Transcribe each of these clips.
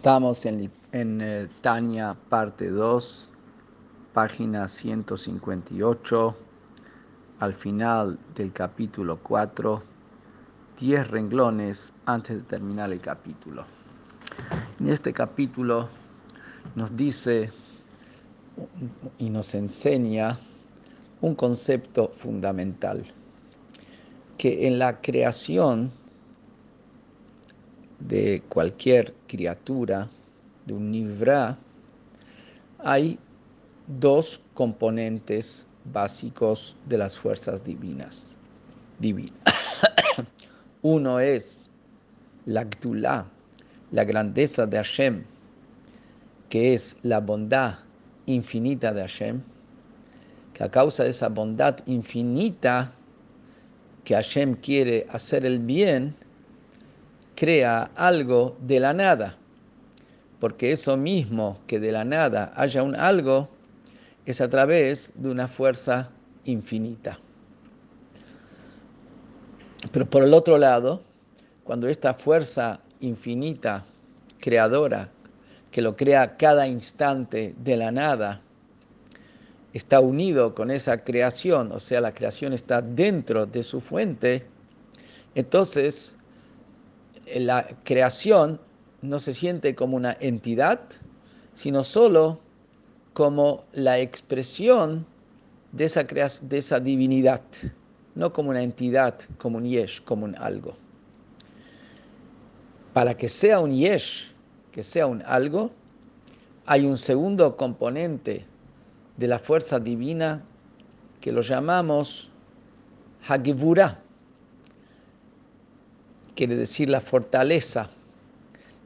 Estamos en, eh, Tania, parte 2, página 158, al final del capítulo 4, 10 renglones antes de terminar el capítulo. En este capítulo nos dice y nos enseña un concepto fundamental, que en la creación de cualquier criatura, de un nivra, hay dos componentes básicos de las fuerzas divinas. Uno es la Gdulá, la grandeza de Hashem, que es la bondad infinita de Hashem, que a causa de esa bondad infinita que Hashem quiere hacer el bien, crea algo de la nada, porque eso mismo que de la nada haya un algo es a través de una fuerza infinita. Pero por el otro lado, cuando esta fuerza infinita, creadora, que lo crea cada instante de la nada, está unido con esa creación, o sea, la creación está dentro de su fuente, entonces la creación no se siente como una entidad, sino solo como la expresión de esa, divinidad, no como una entidad, como un yesh, como un algo. Para que sea un yesh, que sea un algo, hay un segundo componente de la fuerza divina que lo llamamos Hagivura quiere decir la fortaleza,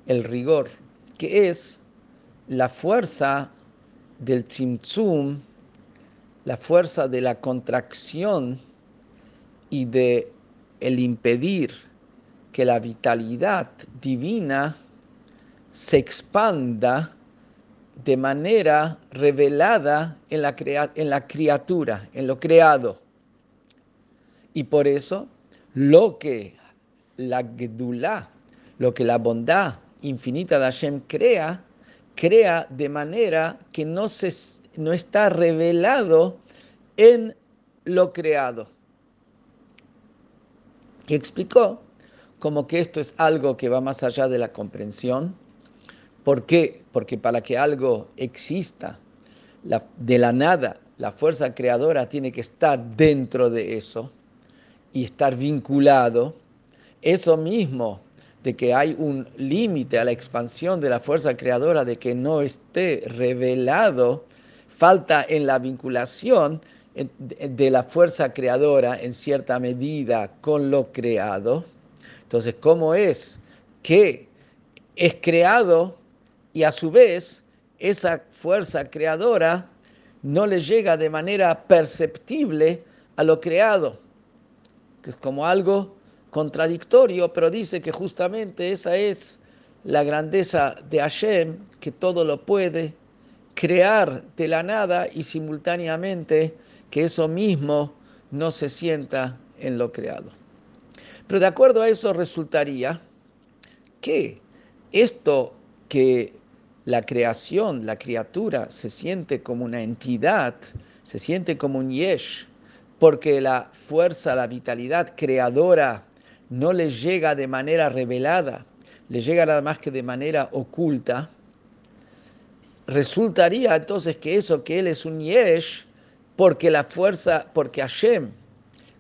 el rigor, que es la fuerza del tzimtzum, la fuerza de la contracción y de el impedir que la vitalidad divina se expanda de manera revelada en la, en la criatura, en lo creado. Y por eso lo que la Gedulá, lo que la bondad infinita de Hashem crea, crea de manera que no, se, no está revelado en lo creado. Y explicó como que esto es algo que va más allá de la comprensión. ¿Por qué? Porque para que algo exista de la nada, la fuerza creadora tiene que estar dentro de eso y estar vinculado eso mismo de que hay un límite a la expansión de la fuerza creadora, de que no esté revelado, falta en la vinculación de la fuerza creadora en cierta medida con lo creado. Entonces, ¿cómo es que es creado y a su vez esa fuerza creadora no le llega de manera perceptible a lo creado? Que es como algo contradictorio, pero dice que justamente esa es la grandeza de Hashem, que todo lo puede crear de la nada y simultáneamente que eso mismo no se sienta en lo creado. Pero de acuerdo a eso resultaría que esto que la creación, la criatura, se siente como una entidad, se siente como un yesh, porque la fuerza, la vitalidad creadora no le llega de manera revelada, le llega nada más que de manera oculta, resultaría entonces que eso, que él es un yesh, porque la fuerza, porque Hashem,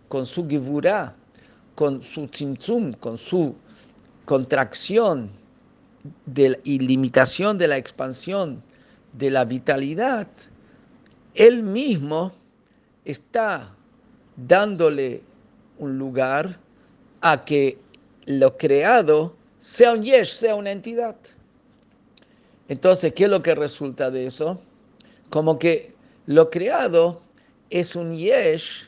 con su givurá, con su tzimtzum, con su contracción y limitación de la expansión de la vitalidad, él mismo está dándole un lugar a que lo creado sea un yesh, sea una entidad. Entonces, ¿qué es lo que resulta de eso? Como que lo creado es un yesh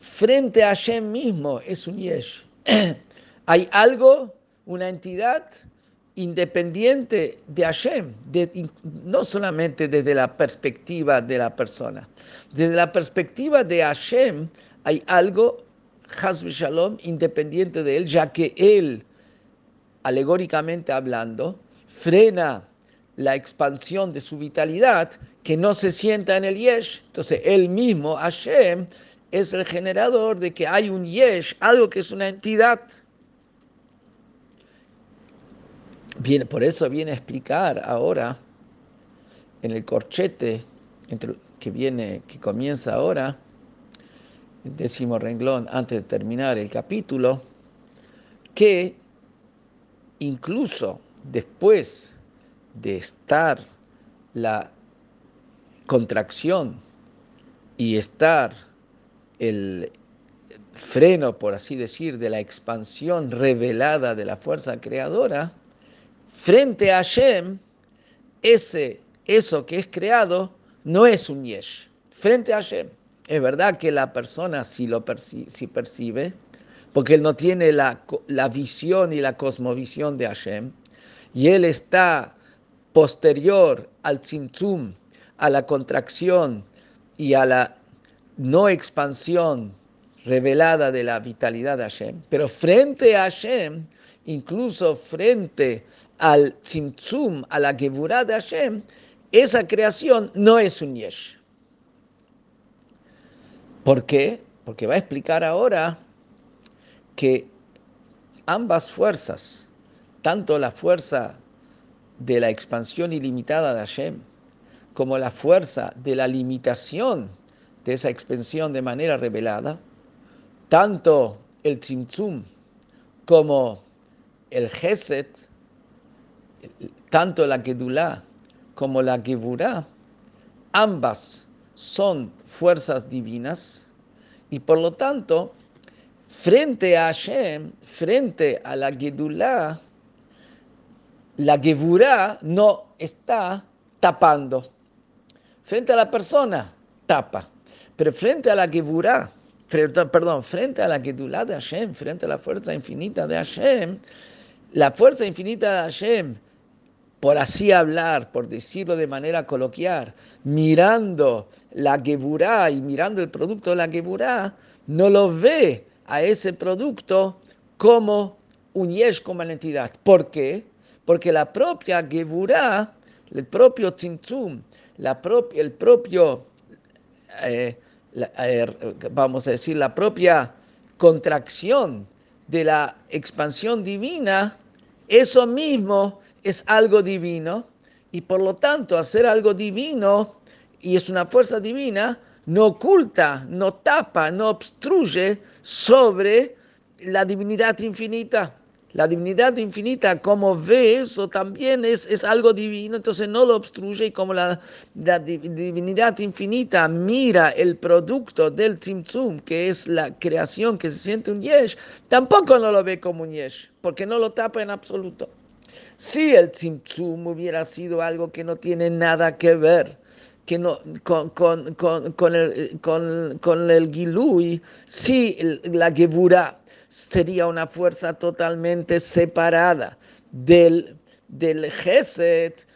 frente a Hashem mismo, es un yesh. Hay algo, una entidad independiente de Hashem, no solamente desde la perspectiva de la persona, desde la perspectiva de Hashem hay algo Hasbe Shalom, independiente de él, ya que él, alegóricamente hablando, frena la expansión de su vitalidad, que no se sienta en el yesh. Entonces, él mismo, Hashem, es el generador de que hay un yesh, algo que es una entidad. Viene, por eso viene a explicar ahora en el corchete que viene, que comienza ahora, décimo renglón antes de terminar el capítulo, que incluso después de estar la contracción y estar el freno, por así decir, de la expansión revelada de la fuerza creadora, frente a Hashem, ese, eso que es creado no es un yesh. Frente a Hashem. Es verdad que la persona sí lo percibe, porque él no tiene la, la visión y la cosmovisión de Hashem, y él está posterior al tzimtzum, a la contracción y a la no expansión revelada de la vitalidad de Hashem, pero frente a Hashem, incluso frente al tzimtzum, a la gevurah de Hashem, esa creación no es un yesh. ¿Por qué? Porque va a explicar ahora que ambas fuerzas, tanto la fuerza de la expansión ilimitada de Hashem, como la fuerza de la limitación de esa expansión de manera revelada, tanto el tzimtzum como el geset, tanto la gedulá como la Geburah, ambas son fuerzas divinas y por lo tanto, frente a Hashem, frente a la Gedulá, la Geburah no está tapando. Frente a la persona, tapa. Pero frente a la Geburah, perdón, frente a la Gedulá de Hashem, frente a la fuerza infinita de Hashem, la fuerza infinita de Hashem por así hablar, por decirlo de manera coloquial, mirando la Geburá y mirando el producto de la Geburá, no lo ve a ese producto como un yesh, como una entidad. ¿Por qué? Porque la propia Geburá, el propio Tzimtzum, la el propio, eh, eh, vamos a decir, la propia contracción de la expansión divina, eso mismo es algo divino y por lo tanto hacer algo divino y es una fuerza divina, no oculta, no tapa, no obstruye sobre la divinidad infinita. La divinidad infinita, como ve eso, también es, es algo divino, entonces no lo obstruye y como la, divinidad infinita mira el producto del Tzimtzum, que es la creación que se siente un Yesh, tampoco no lo ve como un Yesh, porque no lo tapa en absoluto. Si el Tzimtzum hubiera sido algo que no tiene nada que ver que no, con, con, con, con el, con, el Gilui, si la Gevura sería una fuerza totalmente separada del, del Geset,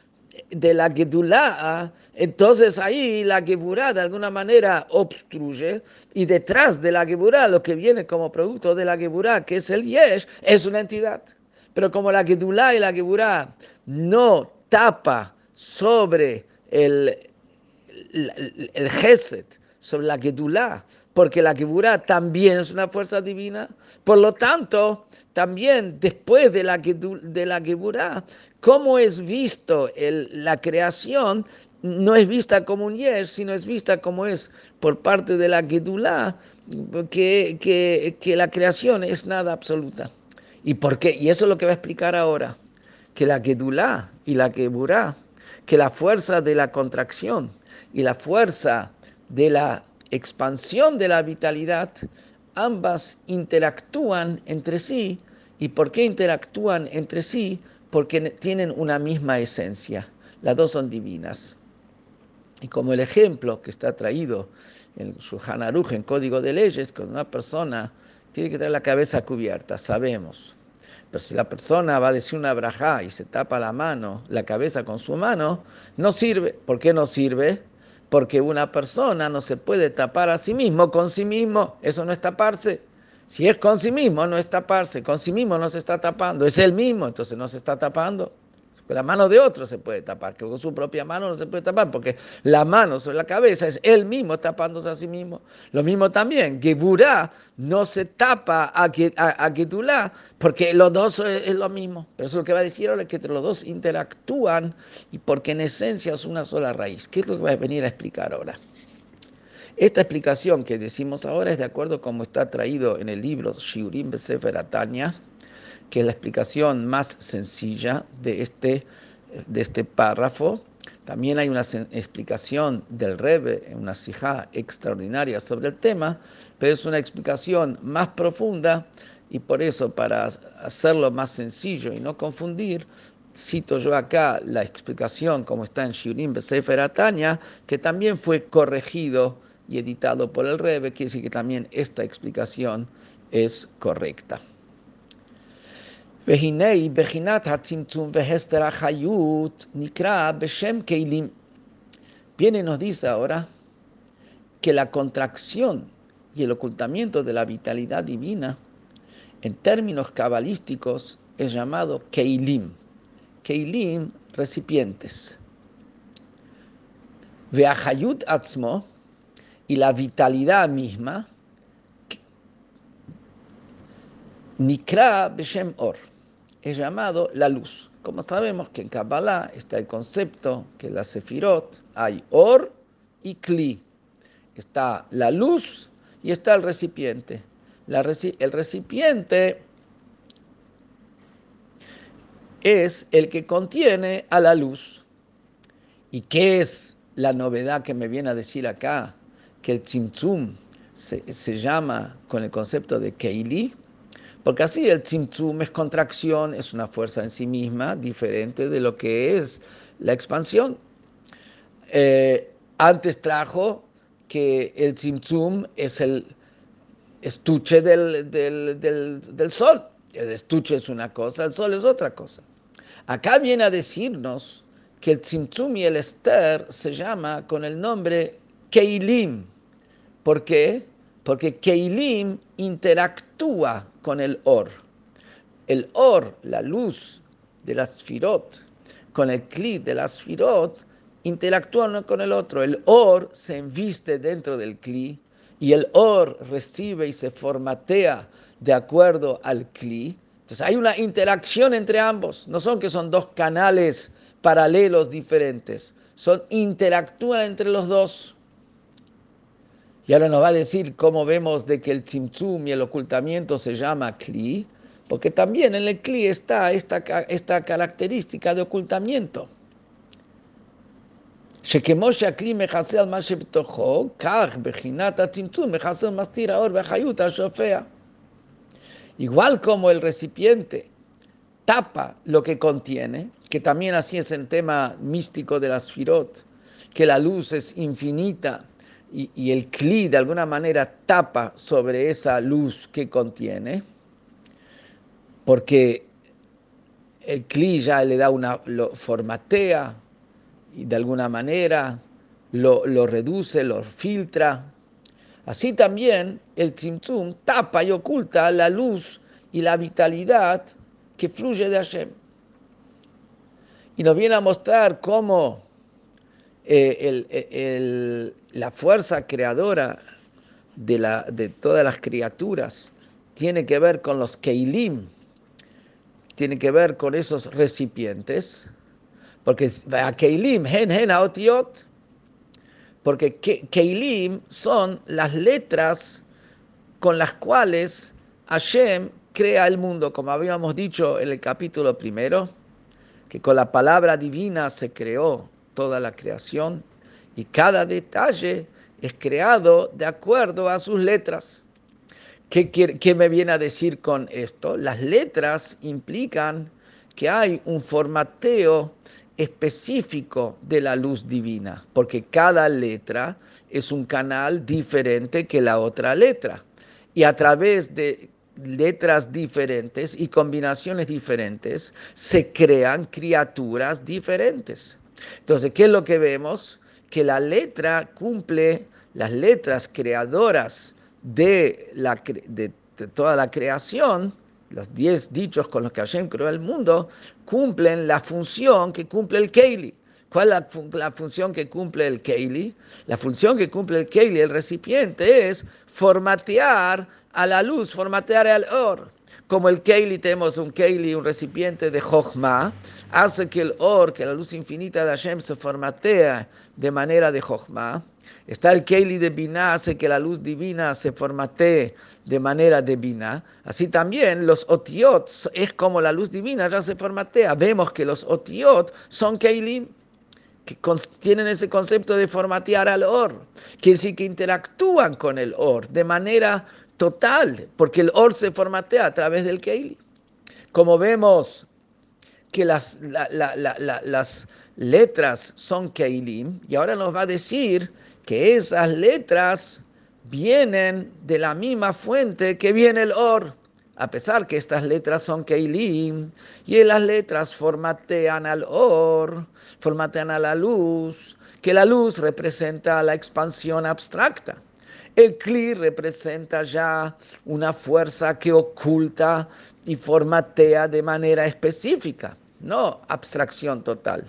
de la Gedulá, entonces ahí la Geburá de alguna manera obstruye y detrás de la Geburá, lo que viene como producto de la Geburá, que es el Yesh, es una entidad. Pero como la Gedulá y la Geburá no tapa sobre el, el, el Geset, sobre la Gedulá, porque la Geburá también es una fuerza divina, por lo tanto, también después de la, de la cómo es visto el, la creación, no es vista como un yesh, sino es vista como es por parte de la Gedulá, que, que, que la creación es nada absoluta. ¿Y por qué? Y eso es lo que va a explicar ahora, que la Gedulá y la Geburá, que la fuerza de la contracción y la fuerza de la expansión de la vitalidad, ambas interactúan entre sí. ¿Y por qué interactúan entre sí? Porque tienen una misma esencia. Las dos son divinas. Y como el ejemplo que está traído en su en Código de Leyes, con una persona tiene que tener la cabeza cubierta, sabemos. Pero si la persona va a decir una braja y se tapa la mano, la cabeza con su mano, no sirve. ¿Por qué no sirve? Porque una persona no se puede tapar a sí mismo con sí mismo. Eso no es taparse. Si es con sí mismo, no es taparse. Con sí mismo no se está tapando. Es él mismo, entonces no se está tapando. La mano de otro se puede tapar, que con su propia mano no se puede tapar, porque la mano sobre la cabeza es él mismo tapándose a sí mismo. Lo mismo también, Geburá no se tapa a, a, porque los dos es, lo mismo. Pero eso es lo que va a decir ahora, que los dos interactúan y porque en esencia es una sola raíz. ¿Qué es lo que va a venir a explicar ahora? Esta explicación que decimos ahora es de acuerdo como está traído en el libro Shiurim Besefer Atanya, que es la explicación más sencilla de este, de este párrafo. También hay una explicación del Rebbe, una sijá extraordinaria sobre el tema, pero es una explicación más profunda y por eso, para hacerlo más sencillo y no confundir, cito yo acá la explicación como está en Shiurim Besefer Atanya, que también fue corregido y editado por el Rebbe, quiere decir que también esta explicación es correcta. Viene nos dice ahora que la contracción y el ocultamiento de la vitalidad divina, en términos cabalísticos, es llamado Keilim. Keilim, recipientes. Veahayut atzmo, y la vitalidad misma, Nikra Beshem Or es llamado la luz. Como sabemos que en Kabbalah está el concepto que en la Sefirot hay Or y Kli. Está la luz y está el recipiente. el recipiente es el que contiene a la luz. ¿Y qué es la novedad que me viene a decir acá? Que el Tzimtzum se, se llama con el concepto de Keili porque así el tzimtzum es contracción, es una fuerza en sí misma, diferente de lo que es la expansión. Eh, antes trajo que el tzimtzum es el estuche del, del, sol. El estuche es una cosa, el sol es otra cosa. Acá viene a decirnos que el tzimtzum y el ester se llama con el nombre Keilim. ¿Por qué? Porque Keilim interactúa con el Or. El Or, la luz de las Firot, con el Kli de las Firot, interactúa uno con el otro. El Or se enviste dentro del Kli y el Or recibe y se formatea de acuerdo al Kli. Entonces hay una interacción entre ambos. No son que son dos canales paralelos diferentes. Son interactúan entre los dos. Y ahora nos va a decir cómo vemos de que el tzimtzum y el ocultamiento se llama kli, porque también en el kli está esta, esta característica de ocultamiento. Igual como el recipiente tapa lo que contiene, que también así es el tema místico de las firot, que la luz es infinita y, el cli de alguna manera tapa sobre esa luz que contiene, porque el cli ya le da una, lo formatea y de alguna manera lo, lo reduce, lo filtra. Así también el tzimtzum tapa y oculta la luz y la vitalidad que fluye de Hashem. Y nos viene a mostrar cómo eh, el, la fuerza creadora de, la, de todas las criaturas tiene que ver con los keilim, tiene que ver con esos recipientes, porque keilim, hen, hen, aotiot, porque keilim son las letras con las cuales Hashem crea el mundo, como habíamos dicho en el capítulo primero, que con la palabra divina se creó toda la creación y cada detalle es creado de acuerdo a sus letras. ¿Qué, me viene a decir con esto? Las letras implican que hay un formateo específico de la luz divina, porque cada letra es un canal diferente que la otra letra. Y a través de letras diferentes y combinaciones diferentes se crean criaturas diferentes. Entonces, ¿qué es lo que vemos? Que la letra cumple las letras creadoras de, la, de, toda la creación, los diez dichos con los que Hashem creó el mundo, cumplen la función que cumple el Keili. ¿Cuál es la, función que cumple el Keili? La función que cumple el Keili, el recipiente, es formatear a la luz, formatear al or. Como el Keili, tenemos un Keili, un recipiente de Jochma, hace que el or, que la luz infinita de Hashem se formatea de manera de Jochma. Está el Keili de Binah, hace que la luz divina se formatee de manera de Binah. Así también los Otiot es como la luz divina ya se formatea. Vemos que los Otiot son Keilim que tienen ese concepto de formatear al or, que sí que interactúan con el or de manera total, porque el or se formatea a través del Keili. Como vemos que las, letras son Keilim, y ahora nos va a decir que esas letras vienen de la misma fuente que viene el or a pesar que estas letras son Keilim, y las letras formatean al or, formatean a la luz, que la luz representa la expansión abstracta. El Kli representa ya una fuerza que oculta y formatea de manera específica, no abstracción total.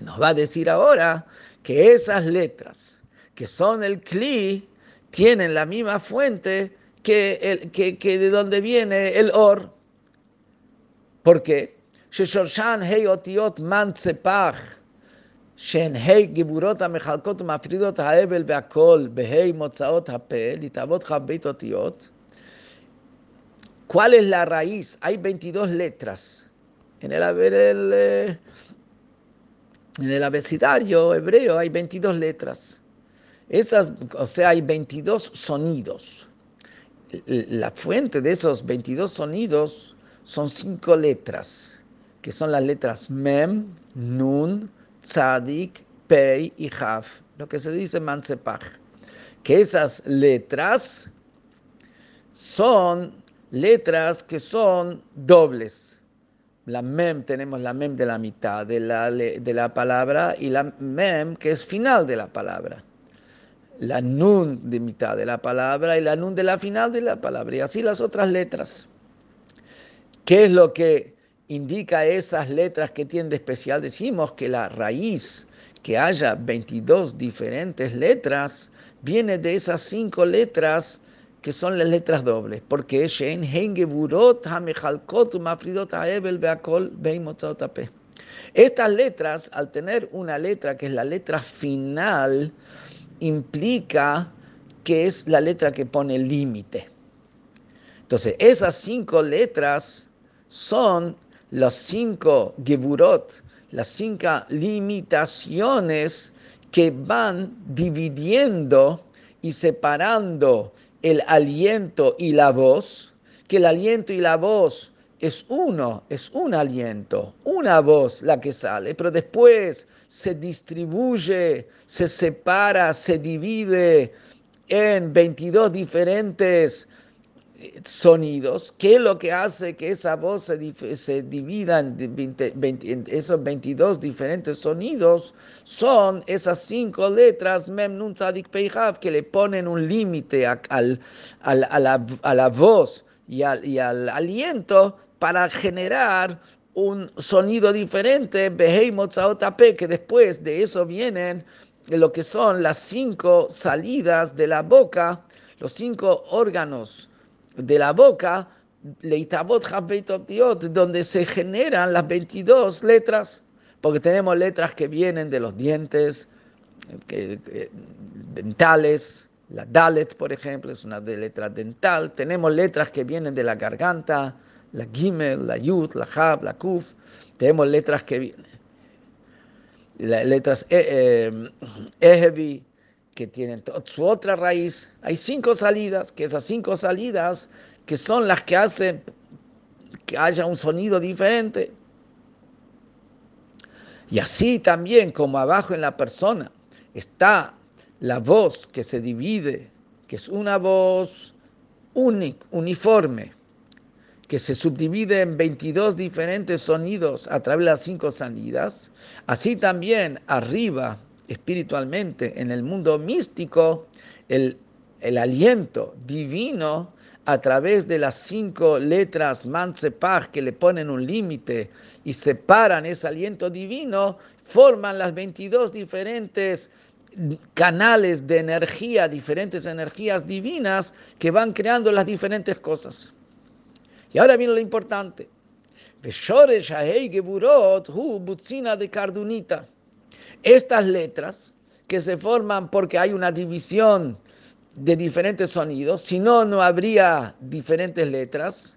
Nos va a decir ahora que esas letras que son el Kli tienen la misma fuente que, el, que, de donde viene el Or. ¿Por qué? Man שהן ה' גיבורות המחלקות ומפרידות ההבל והכל בה' מוצאות הפה, להתאבות בית אותיות. ¿Cuál es la raíz? Hay 22 letras. En el, el, en el abecedario hebreo hay 22 letras. Esas, o sea, hay 22 sonidos la fuente de esos 22 sonidos son cinco letras, que son las letras Mem, Nun, Tzadik, Pei y Haf, lo que se dice Mansepach. Que esas letras son letras que son dobles. La mem, tenemos la mem de la mitad de la, de la palabra y la mem que es final de la palabra la nun de mitad de la palabra y la nun de la final de la palabra, y así las otras letras. ¿Qué es lo que indica esas letras que tienen de especial? Decimos que la raíz, que haya 22 diferentes letras, viene de esas cinco letras que son las letras dobles, porque estas letras, al tener una letra que es la letra final, implica que es la letra que pone límite. Entonces, esas cinco letras son los cinco geburot, las cinco limitaciones que van dividiendo y separando el aliento y la voz, que el aliento y la voz es uno, es un aliento, una voz la que sale, pero después se distribuye, se separa, se divide en 22 diferentes sonidos, ¿qué es lo que hace que esa voz se, divida en, esos 22 diferentes sonidos? Son esas cinco letras Mem Nun Tzadik que le ponen un límite a, la, voz y al aliento para generar un sonido diferente, que después de eso vienen lo que son las cinco salidas de la boca, los cinco órganos de la boca, donde se generan las 22 letras, porque tenemos letras que vienen de los dientes dentales, la Dalet, por ejemplo, es una letra dental, tenemos letras que vienen de la garganta, la Gimel, la Yud, la Hab, la Kuf. Tenemos letras que vienen. Letras eh, eh que tienen su otra raíz. Hay cinco salidas, que esas cinco salidas que son las que hacen que haya un sonido diferente. Y así también como abajo en la persona está la voz que se divide, que es una voz única, uniforme, que se subdivide en 22 diferentes sonidos a través de las cinco salidas, así también arriba, espiritualmente, en el mundo místico, el, aliento divino a través de las cinco letras Mansepach que le ponen un límite y separan ese aliento divino, forman las 22 diferentes canales de energía, diferentes energías divinas que van creando las diferentes cosas. Y ahora viene lo importante. de cardunita. Estas letras que se forman porque hay una división de diferentes sonidos, si no, no habría diferentes letras.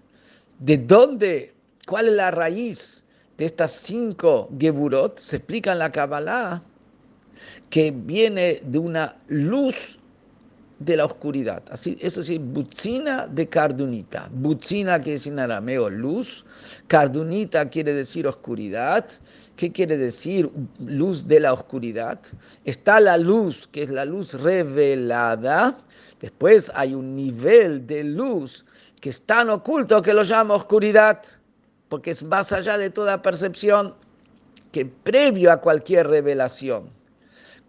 ¿De dónde? ¿Cuál es la raíz de estas cinco geburot? Se explica en la Kabbalah que viene de una luz de la oscuridad. Así, eso sí, butzina de cardunita. Butzina quiere decir en arameo luz, cardunita quiere decir oscuridad. ¿Qué quiere decir luz de la oscuridad? Está la luz, que es la luz revelada. Después hay un nivel de luz que es tan oculto que lo llama oscuridad, porque es más allá de toda percepción que previo a cualquier revelación.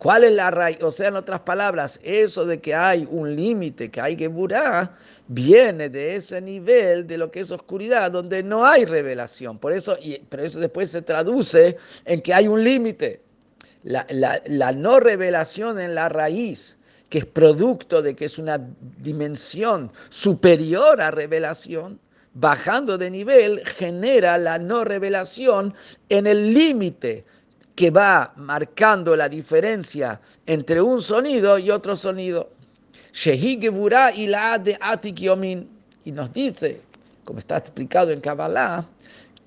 ¿Cuál es la raíz? O sea, en otras palabras, eso de que hay un límite, que hay que burar, viene de ese nivel de lo que es oscuridad, donde no hay revelación. Por eso, y, pero eso después se traduce en que hay un límite. La, la no revelación en la raíz, que es producto de que es una dimensión superior a revelación, bajando de nivel, genera la no revelación en el límite que va marcando la diferencia entre un sonido y otro sonido. Y nos dice, como está explicado en Kabbalah,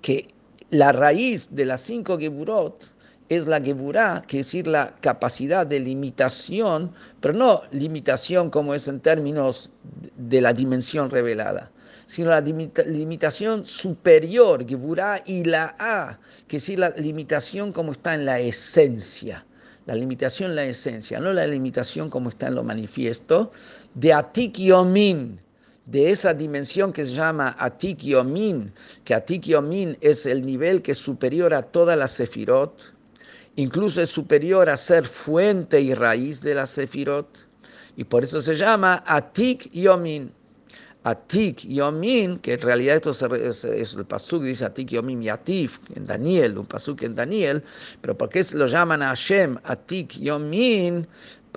que la raíz de las cinco Geburot es la Geburah, que es decir, la capacidad de limitación, pero no limitación como es en términos de la dimensión revelada, sino la limitación superior, Geburah y la A, que es la limitación como está en la esencia. La limitación en la esencia, no la limitación como está en lo manifiesto, de Atik Yomin, de esa dimensión que se llama Atik Yomin, que Atik Yomin es el nivel que es superior a todas las Sefirot, incluso es superior a ser fuente y raíz de la Sefirot, y por eso se llama Atik Yomin. Atik Yomin, que en realidad esto es, el pasuk dice Atik Yomin Yatif, en Daniel, un pasuk en Daniel, pero ¿por qué lo llaman a Hashem Atik Yomin?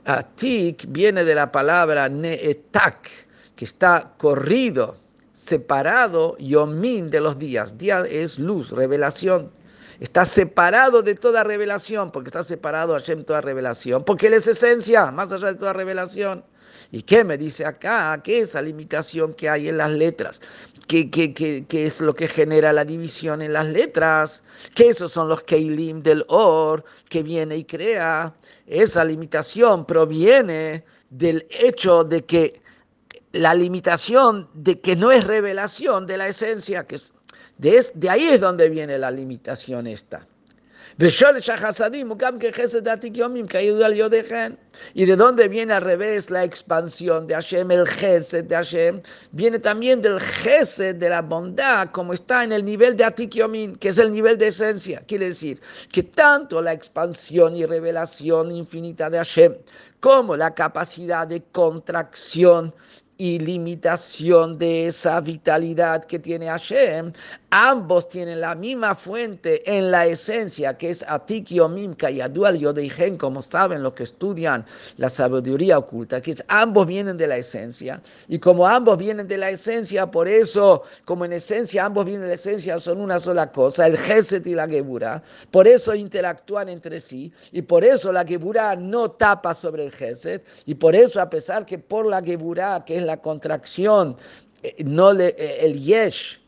Atik viene de la palabra Neetak, que está corrido, separado, Yomin de los días. Día es luz, revelación. Está separado de toda revelación, porque está separado Hashem toda revelación, porque Él es esencia, más allá de toda revelación. ¿Y qué me dice acá? ¿Qué es esa limitación que hay en las letras? ¿Qué, qué, qué, qué es lo que genera la división en las letras? ¿Qué esos son los Keilim del Or que viene y crea? Esa limitación proviene del hecho de que la limitación de que no es revelación de la esencia, que de, de ahí es donde viene la limitación esta. ¿Y de dónde viene al revés la expansión de Hashem, el Gesed de Hashem? Viene también del Gesed de la bondad, como está en el nivel de Atikyomin, que es el nivel de esencia. Quiere decir que tanto la expansión y revelación infinita de Hashem, como la capacidad de contracción y limitación de esa vitalidad que tiene Hashem, ambos tienen la misma fuente en la esencia, que es Atik Yomim Kayadual Yodeigen, como saben los que estudian la sabiduría oculta, que es, ambos vienen de la esencia, y como ambos vienen de la esencia, por eso, como en esencia ambos vienen de la esencia, son una sola cosa, el Geset y la Geburah, por eso interactúan entre sí, y por eso la Geburah no tapa sobre el Geset, y por eso, a pesar que por la Geburah, que es contracción, eh, no eh, el yesh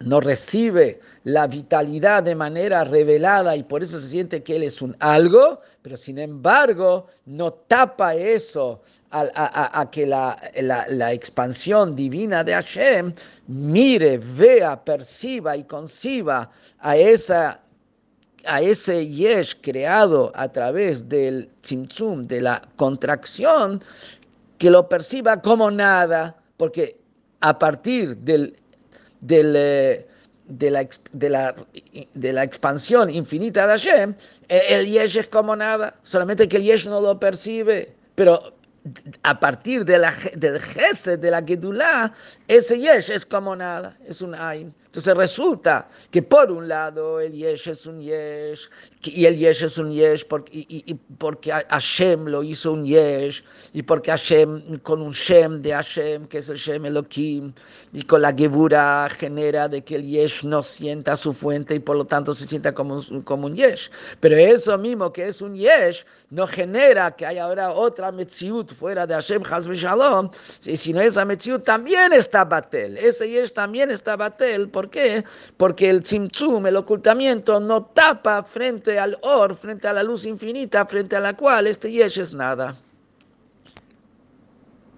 no recibe la vitalidad de manera revelada y por eso se siente que él es un algo, pero sin embargo no tapa eso a, que la, la, expansión divina de Hashem mire, vea, perciba y conciba a esa a ese yesh creado a través del tzimtzum, de la contracción, que lo perciba como nada, porque a partir del, eh, de, la, de, la, de, la, expansión infinita de Hashem, el yesh es como nada, solamente que el yesh no lo percibe, pero a partir de la, del jefe de la Gedulá, ese yesh es como nada, es un ain. Entonces resulta que por un lado el yesh es un yesh, y el yesh es un yesh porque, y, porque Hashem lo hizo un yesh, y porque Hashem, con un shem de Hashem, que es el shem Elohim, y con la gebura genera de que el yesh no sienta su fuente y por lo tanto se sienta como un, como un yesh. Pero eso mismo que es un yesh, no genera que haya ahora otra metziut fuera de Hashem Hazbe Shalom, sino esa metziut también está batel, ese yesh también está batel, ¿Por qué? Porque el tzimtzum, el ocultamiento, no tapa frente al or, frente a la luz infinita, frente a la cual este yesh es nada.